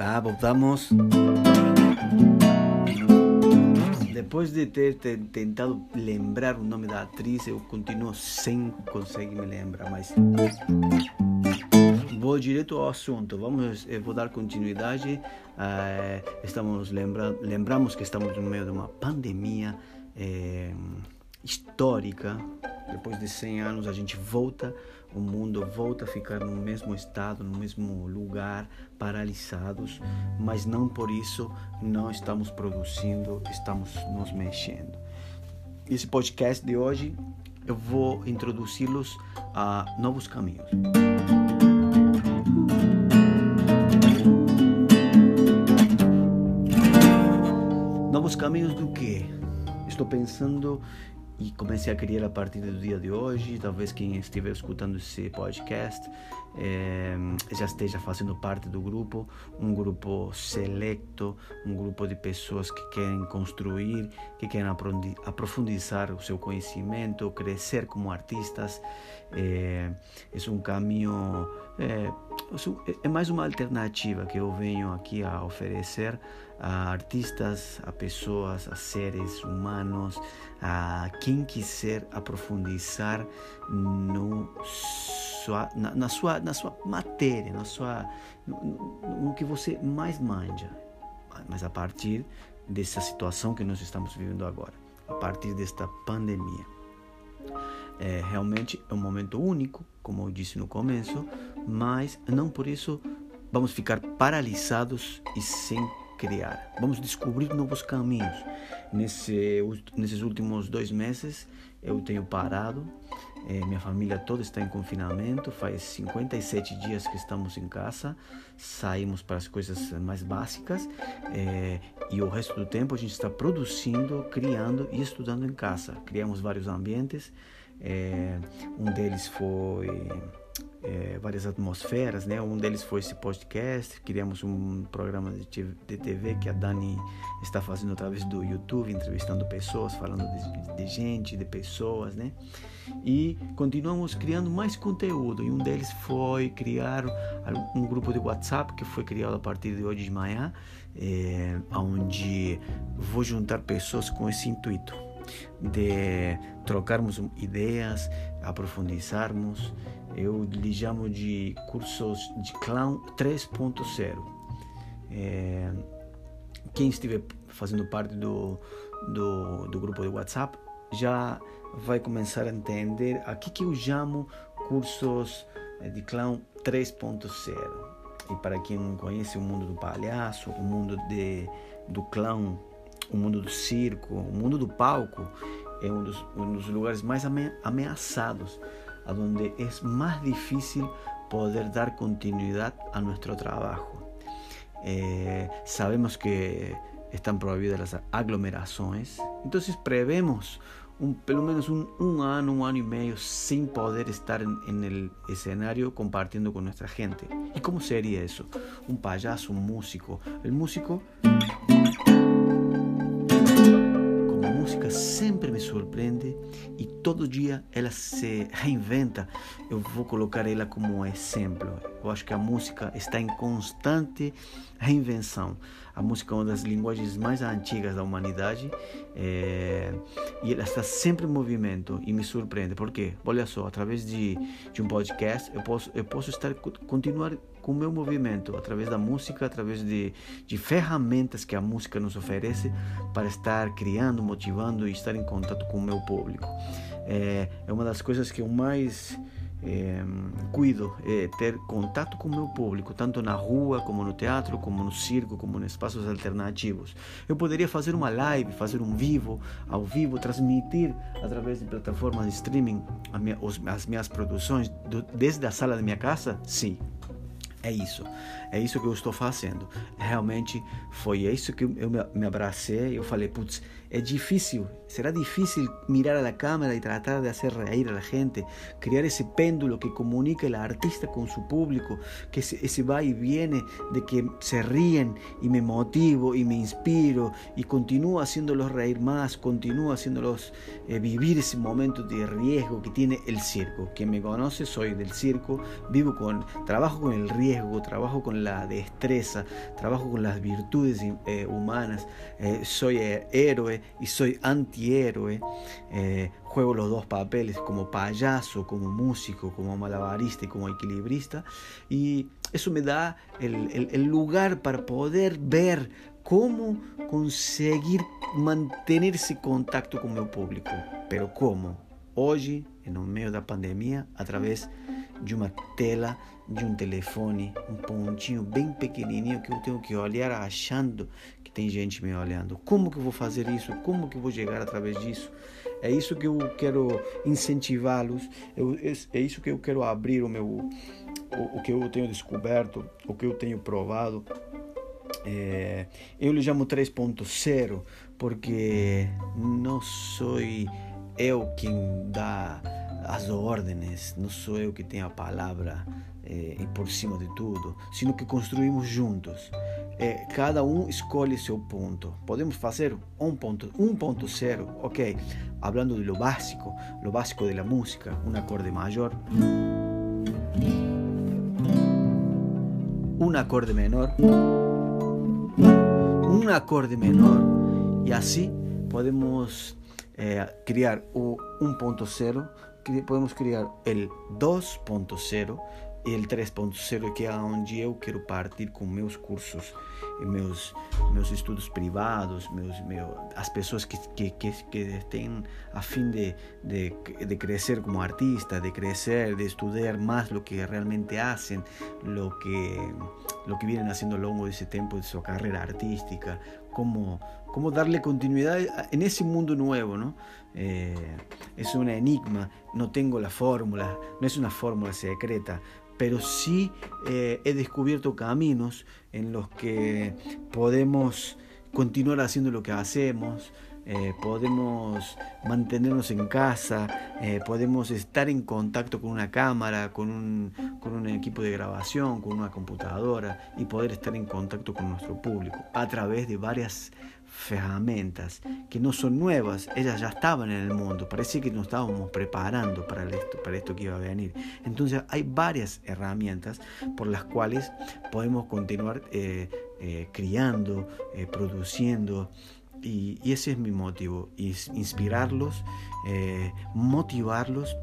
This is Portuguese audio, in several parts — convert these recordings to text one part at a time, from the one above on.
Olá, voltamos. Depois de ter, tentado lembrar o nome da atriz, eu continuo sem conseguir me lembrar, mas vou direto ao assunto. Vamos, eu vou dar continuidade. Eh, estamos lembra, lembramos que estamos no meio de uma pandemia eh, histórica. Depois de 100 anos, a gente volta o mundo volta a ficar no mesmo estado, no mesmo lugar, paralisados, mas não por isso não estamos produzindo, estamos nos mexendo. Esse podcast de hoje eu vou introduzi-los a novos caminhos. Novos caminhos do que? Estou pensando e comecei a criar a partir do dia de hoje. Talvez quem estiver escutando esse podcast é, já esteja fazendo parte do grupo, um grupo selecto, um grupo de pessoas que querem construir, que querem aprofundizar o seu conhecimento, crescer como artistas. É, é um caminho, é, é mais uma alternativa que eu venho aqui a oferecer a artistas, a pessoas, a seres humanos, a quem quiser aprofundizar no sua, na, na, sua, na sua matéria, na sua, no, no que você mais manja. Mas a partir dessa situação que nós estamos vivendo agora, a partir desta pandemia. É, realmente é um momento único, como eu disse no começo, mas não por isso vamos ficar paralisados e sem criar. Vamos descobrir novos caminhos. Nesse, nesses últimos dois meses eu tenho parado. É, minha família toda está em confinamento. Faz 57 dias que estamos em casa. Saímos para as coisas mais básicas é, e o resto do tempo a gente está produzindo, criando e estudando em casa. Criamos vários ambientes. É, um deles foi é, várias atmosferas, né? Um deles foi esse podcast, criamos um programa de TV que a Dani está fazendo através do YouTube, entrevistando pessoas, falando de, de gente, de pessoas, né? E continuamos criando mais conteúdo. E um deles foi criar um grupo de WhatsApp que foi criado a partir de hoje de manhã, é, onde vou juntar pessoas com esse intuito de trocarmos ideias, aprofundizarmos. Eu lhe chamo de cursos de clown 3.0. É, quem estiver fazendo parte do, do, do, grupo de WhatsApp já vai começar a entender aqui que eu chamo cursos de clown 3.0. E para quem não conhece o mundo do palhaço, o mundo de, do clown o mundo do circo, o mundo do palco é um dos, um dos lugares mais ameaçados, onde é mais difícil poder dar continuidade a nosso trabalho. Eh, sabemos que estão proibidas as aglomerações, então prevemos um, pelo menos um, ano, um ano e meio sem poder estar no escenário compartilhando com nossa gente. E como seria isso? Um palhaço, um músico. O músico sempre me surpreende e todo dia ela se reinventa. Eu vou colocar ela como exemplo. Eu acho que a música está em constante reinvenção. A música é uma das linguagens mais antigas da humanidade é, e ela está sempre em movimento e me surpreende. Por quê? Olha só, através de, de um podcast eu posso, eu posso estar continuar com o meu movimento, através da música, através de, de ferramentas que a música nos oferece para estar criando, motivando e estar em contato com o meu público. É, é uma das coisas que eu mais é, cuido, é ter contato com o meu público, tanto na rua, como no teatro, como no circo, como nos espaços alternativos. Eu poderia fazer uma live, fazer um vivo, ao vivo, transmitir através de plataformas de streaming as minhas produções desde a sala da minha casa? Sim, é isso, é isso que eu estou fazendo. Realmente foi isso que eu me abracei. Eu falei, putz, es difícil, será difícil mirar a la cámara y tratar de hacer reír a la gente, crear ese péndulo que comunica el artista con su público, que ese, va y viene de que se ríen y me motivo y me inspiro y continúo haciéndolos reír más, continúo haciéndolos eh, vivir ese momento de riesgo que tiene el circo. Quien me conoce, soy del circo, vivo con, trabajo con el riesgo, trabajo con la destreza, trabajo con las virtudes eh, humanas, eh, soy héroe y soy antihéroe, eh, juego los dos papeles como payaso, como músico, como malabarista y como equilibrista, y eso me da el, lugar para poder ver cómo conseguir mantener ese contacto con mi público. Pero cómo? Hoy, en medio de la pandemia, a través de una tela, de un telefone, un pontinho bem pequenininho que eu tenho que olhar achando tem gente me olhando. Como que eu vou fazer isso? Como que eu vou chegar através disso? É isso que eu quero incentivá-los. É isso que eu quero abrir o meu, o, o, que eu tenho descoberto, o que eu tenho provado. É, eu lhe chamo 3.0 porque não sou eu quem dá as ordens, não sou eu que tenho a palavra eh, por cima de tudo, sino que construímos juntos. Eh, cada um escolhe seu ponto. Podemos fazer um ponto, 1.0, ok? Hablando de lo básico, lo básico de la música, un acorde mayor, un acorde menor, un acorde menor, y así podemos eh, crear un 1.0 podemos criar el 2.0 e el 3.0 que é onde eu quero partir com meus cursos meus meus estudos privados meus, meus as pessoas que, que, que, que a fim de, de, de crescer como artista de crescer de estudar mais lo que realmente hacen lo que lo que vienen haciendo a lo largo de ese tiempo de su carrera artística cómo cómo darle continuidad en ese mundo nuevo, ¿no? Eh, es un enigma, no tengo la fórmula, no es una fórmula secreta, pero sí eh, he descubierto caminos en los que podemos continuar haciendo lo que hacemos, eh, podemos mantenernos en casa, eh, podemos estar en contacto con una cámara, con un, con un equipo de grabación, con una computadora y poder estar en contacto con nuestro público a través de varias ferramentas que no son nuevas, ellas ya estaban en el mundo, parece que nos estábamos preparando para esto, para esto que iba a venir. Entonces hay varias herramientas por las cuales podemos continuar eh, criando, produciendo, y, ese es mi motivo, inspirarlos, eh, motivarlos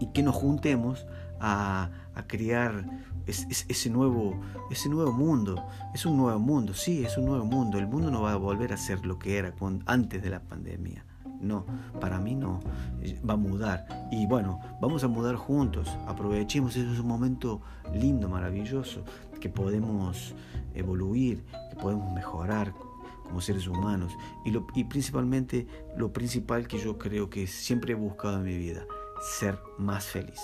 y que nos juntemos a, crear ese, nuevo, ese nuevo mundo. Es un nuevo mundo, sí, es un nuevo mundo. El mundo no va a volver a ser lo que era antes de la pandemia. No, para mí no, va a mudar. Y bueno, vamos a mudar juntos, aprovechemos, eso es un momento lindo, maravilloso, que podemos evoluir, que podemos mejorar como seres humanos y, lo, y principalmente lo principal que yo creo que siempre he buscado en mi vida, ser más feliz.